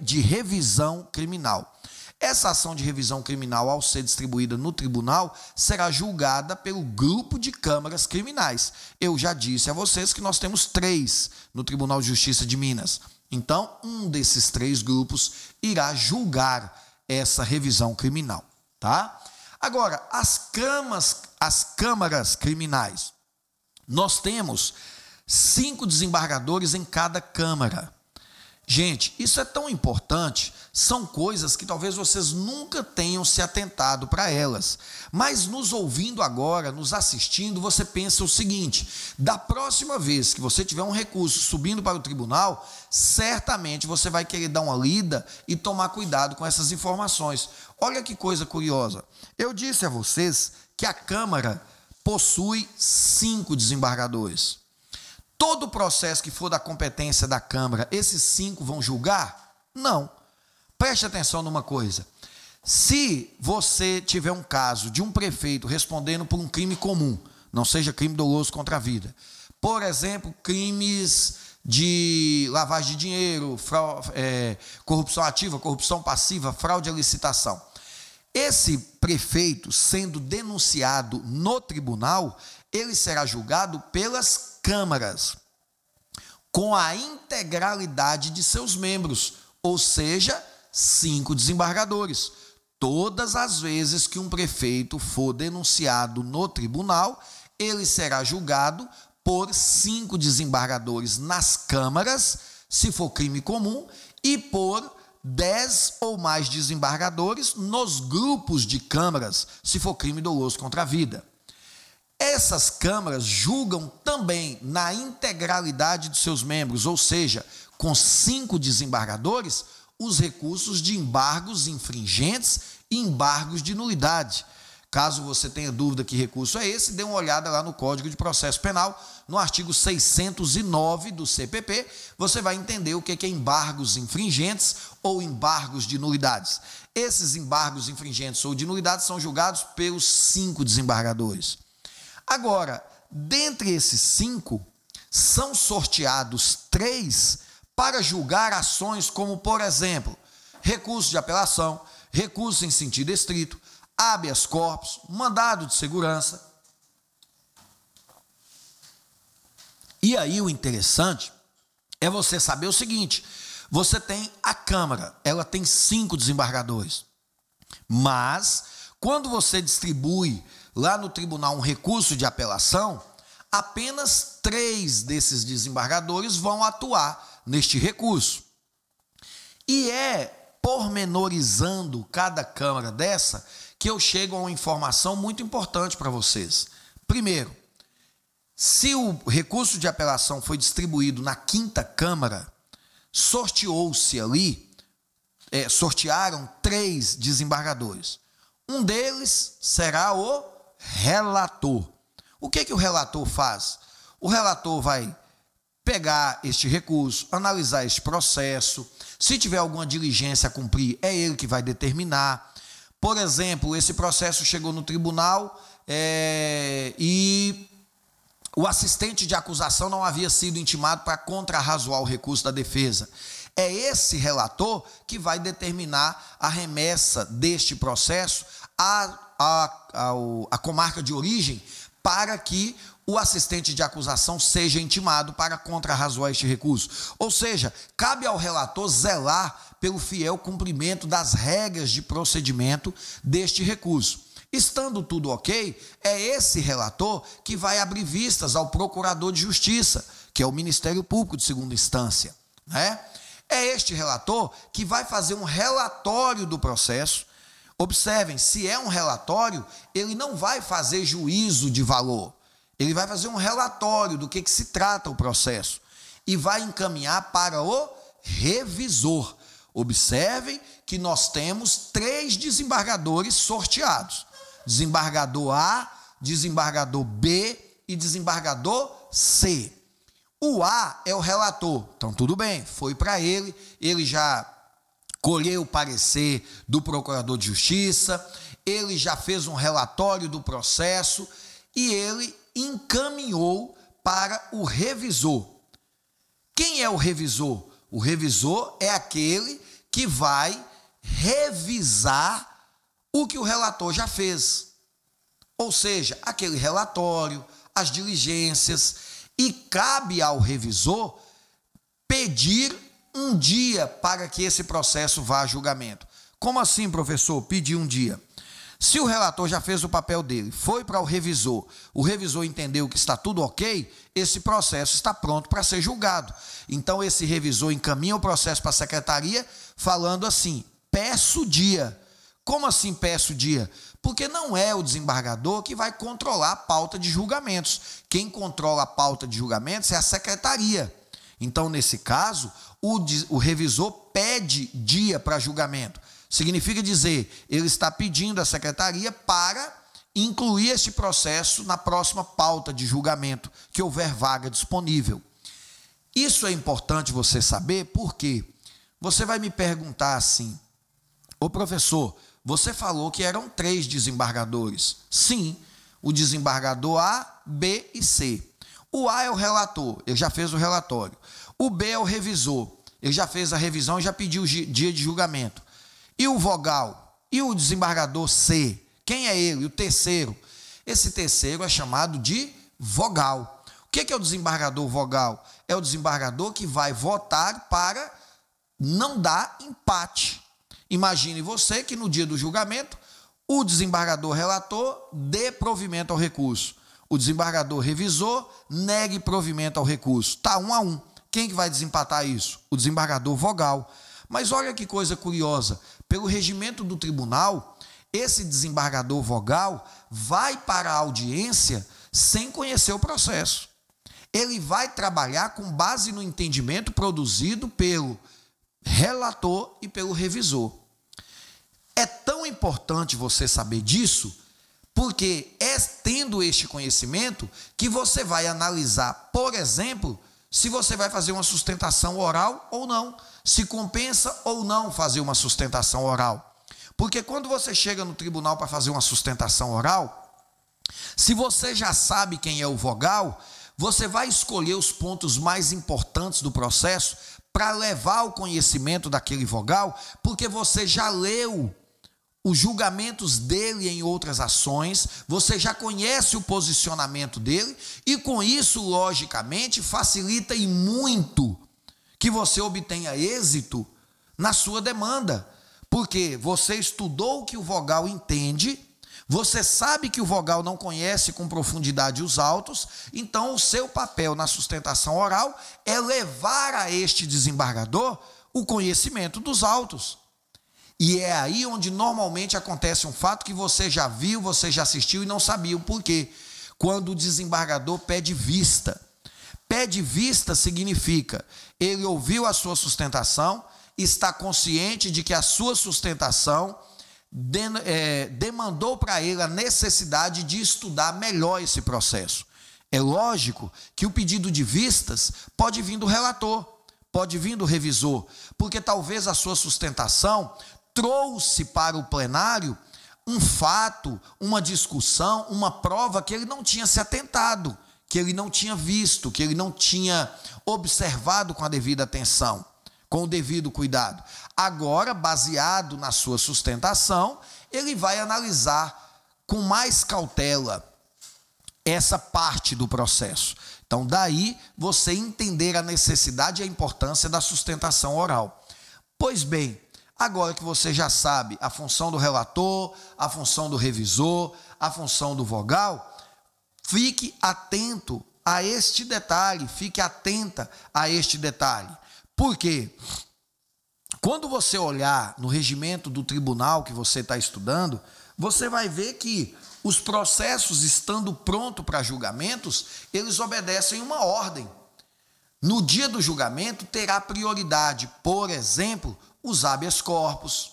de revisão criminal. Essa ação de revisão criminal, ao ser distribuída no tribunal, será julgada pelo grupo de câmaras criminais. Eu já disse a vocês que nós temos três no Tribunal de Justiça de Minas. Então, um desses três grupos irá julgar essa revisão criminal, tá? Agora, as camas, as câmaras criminais. Nós temos cinco desembargadores em cada câmara. Gente, isso é tão importante, são coisas que talvez vocês nunca tenham se atentado para elas. Mas nos ouvindo agora, nos assistindo, você pensa o seguinte: da próxima vez que você tiver um recurso subindo para o tribunal, certamente você vai querer dar uma lida e tomar cuidado com essas informações. Olha que coisa curiosa. Eu disse a vocês que a Câmara possui cinco desembargadores. Todo processo que for da competência da Câmara, esses cinco vão julgar? Não. Preste atenção numa coisa. Se você tiver um caso de um prefeito respondendo por um crime comum, não seja crime doloso contra a vida, por exemplo, crimes de lavagem de dinheiro, é, corrupção ativa, corrupção passiva, fraude à licitação. Esse prefeito, sendo denunciado no tribunal, ele será julgado pelas câmaras, com a integralidade de seus membros, ou seja, cinco desembargadores. Todas as vezes que um prefeito for denunciado no tribunal, ele será julgado por cinco desembargadores nas câmaras, se for crime comum, e por dez ou mais desembargadores nos grupos de câmaras, se for crime doloso contra a vida. Essas câmaras julgam também na integralidade de seus membros, ou seja, com cinco desembargadores, os recursos de embargos infringentes e embargos de nulidade. Caso você tenha dúvida que recurso é esse, dê uma olhada lá no Código de Processo Penal, no artigo 609 do CPP, você vai entender o que é embargos infringentes ou embargos de nulidades. Esses embargos infringentes ou de nulidades são julgados pelos cinco desembargadores. Agora, dentre esses cinco, são sorteados três para julgar ações como, por exemplo, recurso de apelação, recurso em sentido estrito, habeas corpus, mandado de segurança. E aí o interessante é você saber o seguinte: você tem a Câmara, ela tem cinco desembargadores, mas quando você distribui lá no tribunal um recurso de apelação, apenas três desses desembargadores vão atuar neste recurso. E é pormenorizando cada Câmara dessa que eu chego a uma informação muito importante para vocês. Primeiro, se o recurso de apelação foi distribuído na quinta Câmara, sorteou-se ali, é, sortearam três desembargadores. Um deles será o relator. O que, que o relator faz? O relator vai pegar este recurso, analisar este processo. Se tiver alguma diligência a cumprir, é ele que vai determinar. Por exemplo, esse processo chegou no tribunal é, e o assistente de acusação não havia sido intimado para contrarrazoar o recurso da defesa. É esse relator que vai determinar a remessa deste processo a, a, a, comarca de origem para que o assistente de acusação seja intimado para contrarrazoar este recurso. Ou seja, cabe ao relator zelar pelo fiel cumprimento das regras de procedimento deste recurso. Estando tudo ok, é esse relator que vai abrir vistas ao procurador de justiça, que é o Ministério Público de segunda instância. Né? É este relator que vai fazer um relatório do processo Observem, se é um relatório, ele não vai fazer juízo de valor. Ele vai fazer um relatório do que, que se trata o processo e vai encaminhar para o revisor. Observem que nós temos três desembargadores sorteados: desembargador A, desembargador B e desembargador C. O A é o relator, então tudo bem, foi para ele, ele já colheu o parecer do procurador de justiça, ele já fez um relatório do processo e ele encaminhou para o revisor. Quem é o revisor? O revisor é aquele que vai revisar o que o relator já fez. Ou seja, aquele relatório, as diligências, e cabe ao revisor pedir um dia para que esse processo vá a julgamento. Como assim, professor? Pedir um dia. Se o relator já fez o papel dele, foi para o revisor, o revisor entendeu que está tudo ok, esse processo está pronto para ser julgado. Então, esse revisor encaminha o processo para a secretaria, falando assim: peço dia. Como assim peço dia? Porque não é o desembargador que vai controlar a pauta de julgamentos. Quem controla a pauta de julgamentos é a secretaria. Então, nesse caso, o, o revisor pede dia para julgamento. Significa dizer, ele está pedindo à secretaria para incluir este processo na próxima pauta de julgamento, que houver vaga disponível. Isso é importante você saber, porque você vai me perguntar assim: Ô professor, você falou que eram três desembargadores. Sim, o desembargador A, B e C. O A é o relator, ele já fez o relatório. O B é o revisor, ele já fez a revisão e já pediu o dia de julgamento. E o vogal? E o desembargador C? Quem é ele? O terceiro. Esse terceiro é chamado de vogal. O que é o desembargador vogal? É o desembargador que vai votar para não dar empate. Imagine você que no dia do julgamento, o desembargador relator dê provimento ao recurso. O desembargador revisor negue provimento ao recurso. Está um a um. Quem que vai desempatar isso? O desembargador vogal. Mas olha que coisa curiosa. Pelo regimento do tribunal, esse desembargador vogal vai para a audiência sem conhecer o processo. Ele vai trabalhar com base no entendimento produzido pelo relator e pelo revisor. É tão importante você saber disso, porque tendo este conhecimento que você vai analisar, por exemplo, se você vai fazer uma sustentação oral ou não se compensa ou não fazer uma sustentação oral. Porque quando você chega no tribunal para fazer uma sustentação oral, se você já sabe quem é o vogal, você vai escolher os pontos mais importantes do processo para levar ao conhecimento daquele vogal, porque você já leu os julgamentos dele em outras ações, você já conhece o posicionamento dele, e com isso, logicamente, facilita e muito que você obtenha êxito na sua demanda, porque você estudou o que o vogal entende, você sabe que o vogal não conhece com profundidade os autos, então o seu papel na sustentação oral é levar a este desembargador o conhecimento dos autos. E é aí onde normalmente acontece um fato que você já viu, você já assistiu e não sabia o porquê. Quando o desembargador pede vista. Pede vista significa ele ouviu a sua sustentação, está consciente de que a sua sustentação de, é, demandou para ele a necessidade de estudar melhor esse processo. É lógico que o pedido de vistas pode vir do relator, pode vir do revisor, porque talvez a sua sustentação trouxe para o plenário um fato, uma discussão, uma prova que ele não tinha se atentado que ele não tinha visto, que ele não tinha observado com a devida atenção, com o devido cuidado. Agora, baseado na sua sustentação, ele vai analisar com mais cautela essa parte do processo. Então, daí você entender a necessidade e a importância da sustentação oral. Pois bem, agora que você já sabe a função do relator, a função do revisor, a função do vogal, Fique atento a este detalhe, fique atenta a este detalhe. Por quê? Quando você olhar no regimento do tribunal que você está estudando, você vai ver que os processos estando pronto para julgamentos, eles obedecem uma ordem. No dia do julgamento terá prioridade, por exemplo, os habeas corpus,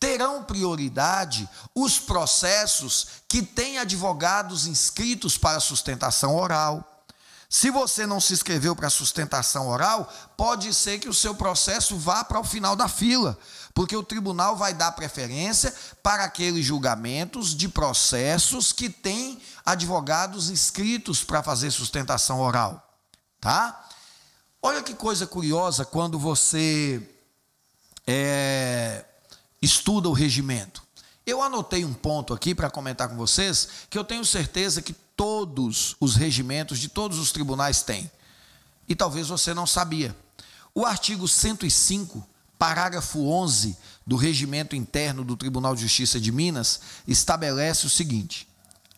terão prioridade os processos que têm advogados inscritos para sustentação oral. Se você não se inscreveu para sustentação oral, pode ser que o seu processo vá para o final da fila, porque o tribunal vai dar preferência para aqueles julgamentos de processos que têm advogados inscritos para fazer sustentação oral, tá? Olha que coisa curiosa quando você é, estuda o regimento. Eu anotei um ponto aqui para comentar com vocês que eu tenho certeza que todos os regimentos de todos os tribunais têm. E talvez você não sabia. O artigo 105, parágrafo 11 do Regimento Interno do Tribunal de Justiça de Minas estabelece o seguinte: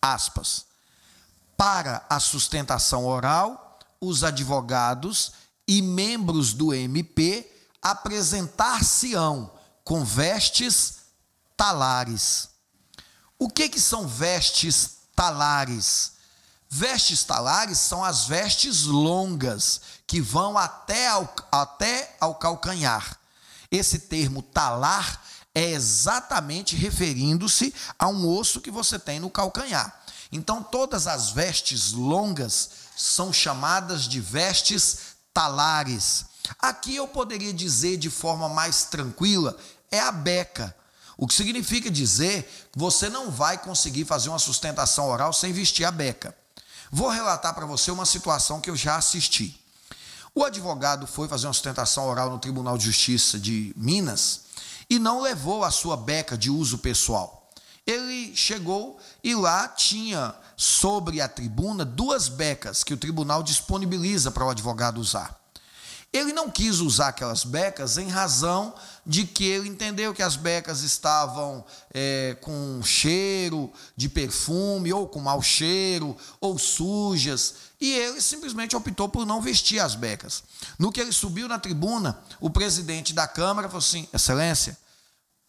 aspas. Para a sustentação oral, os advogados e membros do MP apresentar-se-ão com vestes talares. O que, que são vestes talares? Vestes talares são as vestes longas que vão até ao, até ao calcanhar. Esse termo talar é exatamente referindo-se a um osso que você tem no calcanhar. Então, todas as vestes longas são chamadas de vestes talares. Aqui eu poderia dizer de forma mais tranquila, é a beca. O que significa dizer que você não vai conseguir fazer uma sustentação oral sem vestir a beca. Vou relatar para você uma situação que eu já assisti. O advogado foi fazer uma sustentação oral no Tribunal de Justiça de Minas e não levou a sua beca de uso pessoal. Ele chegou e lá tinha sobre a tribuna duas becas que o tribunal disponibiliza para o advogado usar. Ele não quis usar aquelas becas em razão de que ele entendeu que as becas estavam é, com cheiro de perfume, ou com mau cheiro, ou sujas, e ele simplesmente optou por não vestir as becas. No que ele subiu na tribuna, o presidente da Câmara falou assim: Excelência,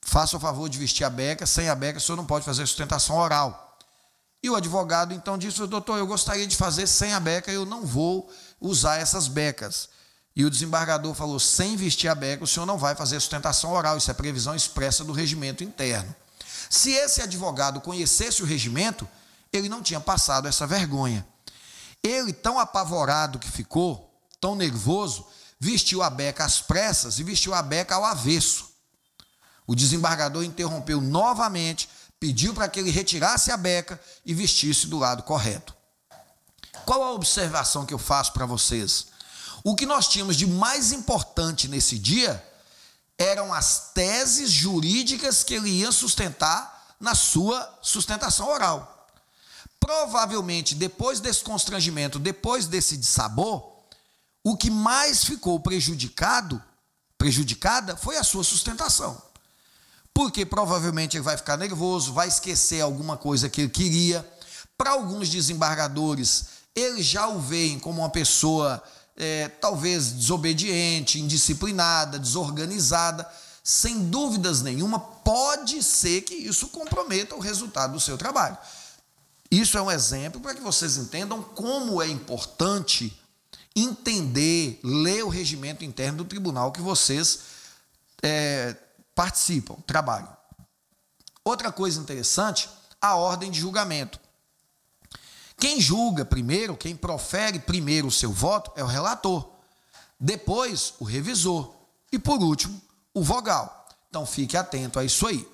faça o favor de vestir a beca, sem a beca o senhor não pode fazer sustentação oral. E o advogado então disse: Doutor, eu gostaria de fazer sem a beca, eu não vou usar essas becas. E o desembargador falou: sem vestir a beca, o senhor não vai fazer sustentação oral. Isso é previsão expressa do regimento interno. Se esse advogado conhecesse o regimento, ele não tinha passado essa vergonha. Ele, tão apavorado que ficou, tão nervoso, vestiu a beca às pressas e vestiu a beca ao avesso. O desembargador interrompeu novamente, pediu para que ele retirasse a beca e vestisse do lado correto. Qual a observação que eu faço para vocês? O que nós tínhamos de mais importante nesse dia eram as teses jurídicas que ele ia sustentar na sua sustentação oral. Provavelmente, depois desse constrangimento, depois desse dissabor, o que mais ficou prejudicado, prejudicada, foi a sua sustentação. Porque provavelmente ele vai ficar nervoso, vai esquecer alguma coisa que ele queria. Para alguns desembargadores, eles já o veem como uma pessoa é, talvez desobediente, indisciplinada, desorganizada, sem dúvidas nenhuma, pode ser que isso comprometa o resultado do seu trabalho. Isso é um exemplo para que vocês entendam como é importante entender, ler o regimento interno do tribunal que vocês é, participam, trabalham. Outra coisa interessante, a ordem de julgamento. Quem julga primeiro, quem profere primeiro o seu voto é o relator, depois o revisor e por último o vogal. Então fique atento a isso aí.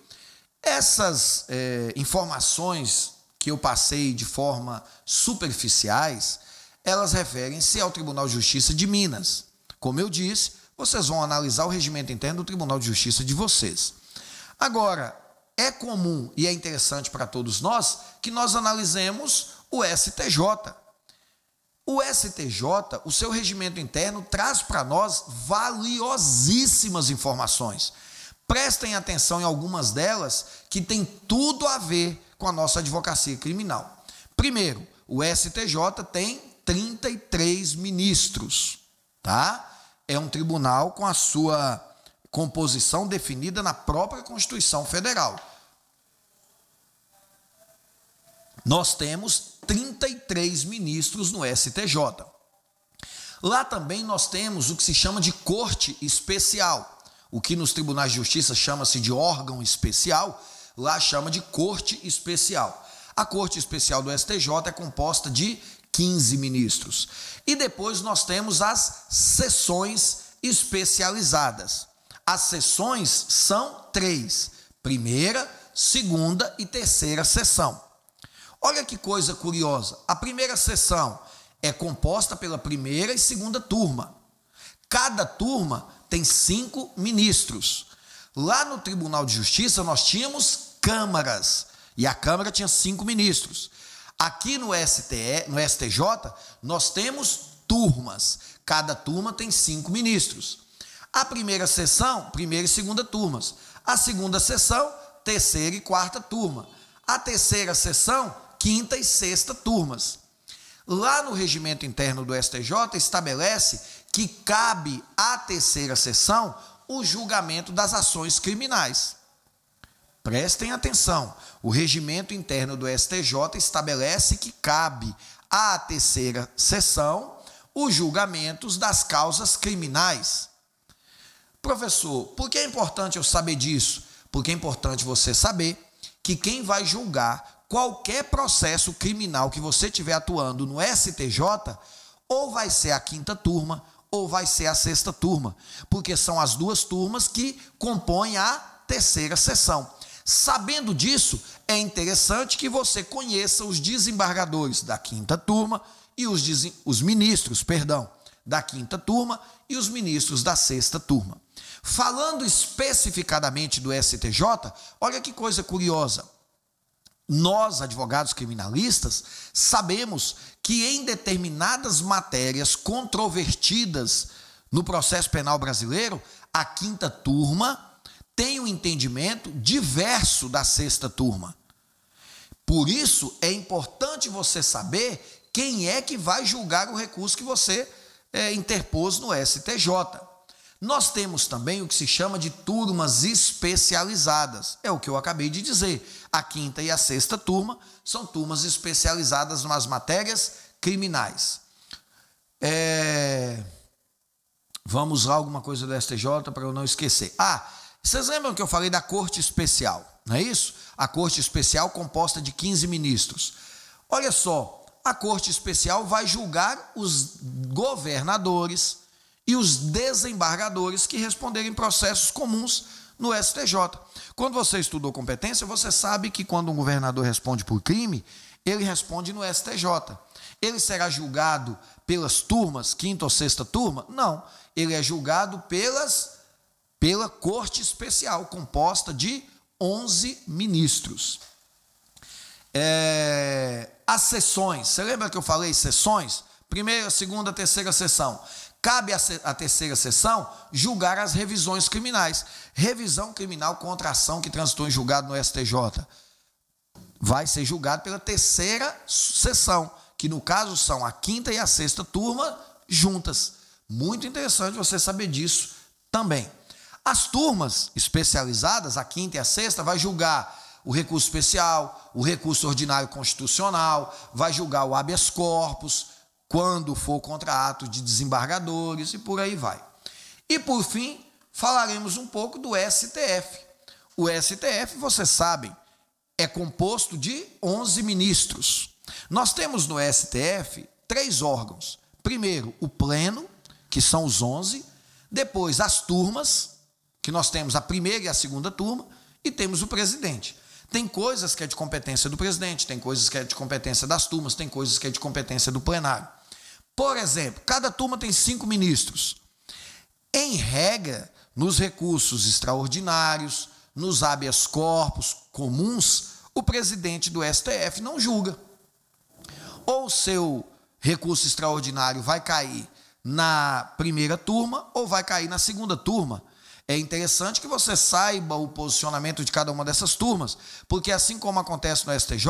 Essas é, informações que eu passei de forma superficiais, elas referem-se ao Tribunal de Justiça de Minas. Como eu disse, vocês vão analisar o regimento interno do Tribunal de Justiça de vocês. Agora, é comum e é interessante para todos nós que nós analisemos o STJ. O STJ, o seu regimento interno, traz para nós valiosíssimas informações. Prestem atenção em algumas delas que têm tudo a ver com a nossa advocacia criminal. Primeiro, o STJ tem 33 ministros, tá? É um tribunal com a sua composição definida na própria Constituição Federal. Nós temos 33 ministros no STJ. Lá também nós temos o que se chama de corte especial. O que nos tribunais de justiça chama-se de órgão especial, lá chama de corte especial. A corte especial do STJ é composta de 15 ministros. E depois nós temos as sessões especializadas. As sessões são três: primeira, segunda e terceira sessão. Olha que coisa curiosa. A primeira sessão é composta pela primeira e segunda turma. Cada turma tem cinco ministros. Lá no Tribunal de Justiça nós tínhamos câmaras e a Câmara tinha cinco ministros. Aqui no, STE, no STJ nós temos turmas. Cada turma tem cinco ministros. A primeira sessão, primeira e segunda turmas. A segunda sessão, terceira e quarta turma. A terceira sessão, quinta e sexta turmas. Lá no regimento interno do STJ estabelece que cabe à terceira sessão o julgamento das ações criminais. Prestem atenção, o regimento interno do STJ estabelece que cabe à terceira sessão os julgamentos das causas criminais. Professor, por que é importante eu saber disso? Porque é importante você saber que quem vai julgar qualquer processo criminal que você estiver atuando no STJ, ou vai ser a quinta turma, ou vai ser a sexta turma, porque são as duas turmas que compõem a terceira sessão. Sabendo disso, é interessante que você conheça os desembargadores da quinta turma e os, os ministros, perdão, da quinta turma e os ministros da sexta turma. Falando especificadamente do STJ, olha que coisa curiosa. Nós, advogados criminalistas, sabemos que em determinadas matérias controvertidas no processo penal brasileiro, a quinta turma tem um entendimento diverso da sexta turma. Por isso, é importante você saber quem é que vai julgar o recurso que você é, interpôs no STJ. Nós temos também o que se chama de turmas especializadas. É o que eu acabei de dizer. A quinta e a sexta turma são turmas especializadas nas matérias criminais. É... Vamos lá, alguma coisa do STJ para eu não esquecer. Ah, vocês lembram que eu falei da Corte Especial, não é isso? A Corte Especial composta de 15 ministros. Olha só, a Corte Especial vai julgar os governadores e os desembargadores que responderem processos comuns no STJ. Quando você estudou competência, você sabe que quando um governador responde por crime, ele responde no STJ. Ele será julgado pelas turmas, quinta ou sexta turma? Não. Ele é julgado pelas pela corte especial, composta de 11 ministros. É, as sessões, você lembra que eu falei sessões? Primeira, segunda, terceira sessão. Cabe à terceira sessão julgar as revisões criminais. Revisão criminal contra ação que transitou em julgado no STJ. Vai ser julgado pela terceira sessão, que no caso são a quinta e a sexta turma juntas. Muito interessante você saber disso também. As turmas especializadas, a quinta e a sexta, vai julgar o recurso especial, o recurso ordinário constitucional, vai julgar o habeas corpus, quando for contra atos de desembargadores e por aí vai. E por fim, falaremos um pouco do STF. O STF, vocês sabem, é composto de 11 ministros. Nós temos no STF três órgãos. Primeiro, o Pleno, que são os 11. Depois, as turmas, que nós temos a primeira e a segunda turma. E temos o presidente. Tem coisas que é de competência do presidente, tem coisas que é de competência das turmas, tem coisas que é de competência do plenário. Por exemplo, cada turma tem cinco ministros. Em regra, nos recursos extraordinários, nos habeas corpus comuns, o presidente do STF não julga. Ou seu recurso extraordinário vai cair na primeira turma ou vai cair na segunda turma. É interessante que você saiba o posicionamento de cada uma dessas turmas, porque assim como acontece no STJ,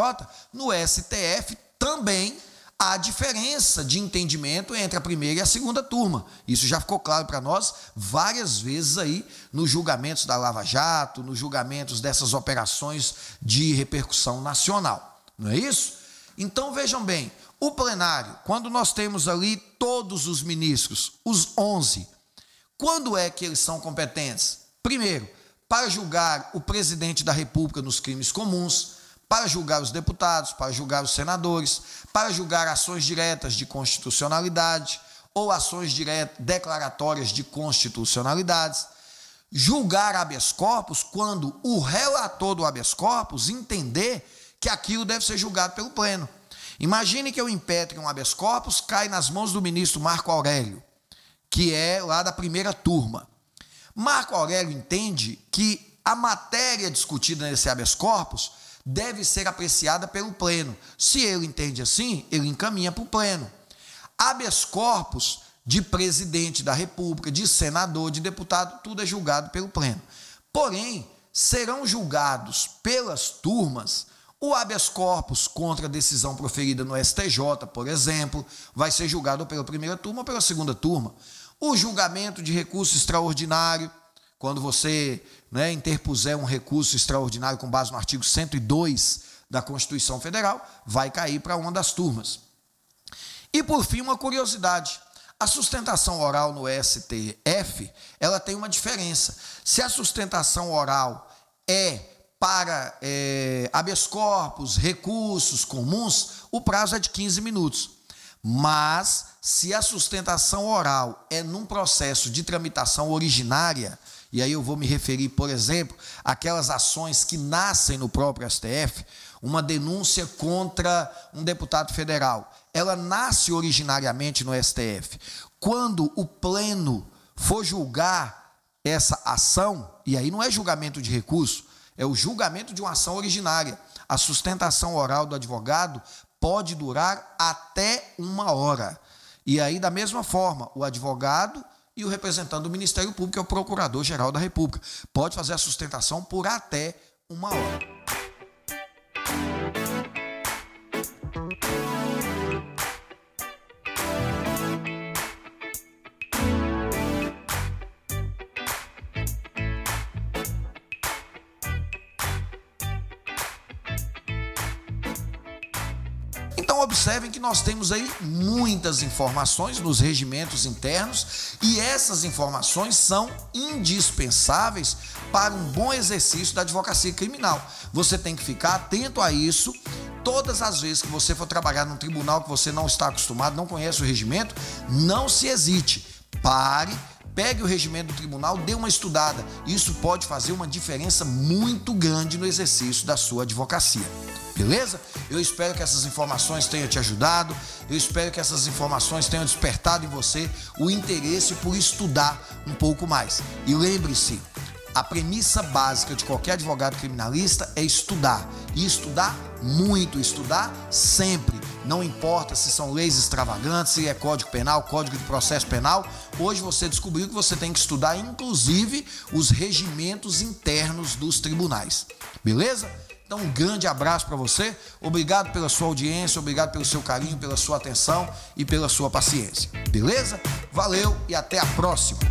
no STF também há diferença de entendimento entre a primeira e a segunda turma. Isso já ficou claro para nós várias vezes aí nos julgamentos da Lava Jato, nos julgamentos dessas operações de repercussão nacional. Não é isso? Então vejam bem, o plenário, quando nós temos ali todos os ministros, os 11, quando é que eles são competentes? Primeiro, para julgar o presidente da República nos crimes comuns, para julgar os deputados, para julgar os senadores, para julgar ações diretas de constitucionalidade ou ações diretas declaratórias de constitucionalidades, julgar habeas corpus quando o relator do habeas corpus entender que aquilo deve ser julgado pelo pleno. Imagine que eu impetre um habeas corpus, cai nas mãos do ministro Marco Aurélio, que é lá da primeira turma. Marco Aurélio entende que a matéria discutida nesse habeas corpus deve ser apreciada pelo pleno. Se ele entende assim, ele encaminha para o pleno. Habeas corpus de presidente da República, de senador, de deputado, tudo é julgado pelo Pleno. Porém, serão julgados pelas turmas o habeas corpus contra a decisão proferida no STJ, por exemplo, vai ser julgado pela primeira turma ou pela segunda turma. O julgamento de recurso extraordinário, quando você né, interpuser um recurso extraordinário com base no artigo 102 da Constituição Federal, vai cair para uma das turmas. E por fim, uma curiosidade. A sustentação oral no STF, ela tem uma diferença. Se a sustentação oral é para é, habeas corpus, recursos comuns, o prazo é de 15 minutos. Mas, se a sustentação oral é num processo de tramitação originária, e aí eu vou me referir, por exemplo, àquelas ações que nascem no próprio STF, uma denúncia contra um deputado federal. Ela nasce originariamente no STF. Quando o pleno for julgar essa ação, e aí não é julgamento de recurso, é o julgamento de uma ação originária. A sustentação oral do advogado pode durar até uma hora. E aí, da mesma forma, o advogado e o representante do Ministério Público, é o Procurador-Geral da República, pode fazer a sustentação por até uma hora. Observem que nós temos aí muitas informações nos regimentos internos e essas informações são indispensáveis para um bom exercício da advocacia criminal. Você tem que ficar atento a isso todas as vezes que você for trabalhar num tribunal que você não está acostumado, não conhece o regimento, não se hesite. Pare, pegue o regimento do tribunal, dê uma estudada. Isso pode fazer uma diferença muito grande no exercício da sua advocacia. Beleza? Eu espero que essas informações tenham te ajudado. Eu espero que essas informações tenham despertado em você o interesse por estudar um pouco mais. E lembre-se, a premissa básica de qualquer advogado criminalista é estudar. E estudar muito, estudar sempre. Não importa se são leis extravagantes, se é código penal, código de processo penal. Hoje você descobriu que você tem que estudar, inclusive, os regimentos internos dos tribunais. Beleza? Então, um grande abraço para você. Obrigado pela sua audiência, obrigado pelo seu carinho, pela sua atenção e pela sua paciência. Beleza? Valeu e até a próxima.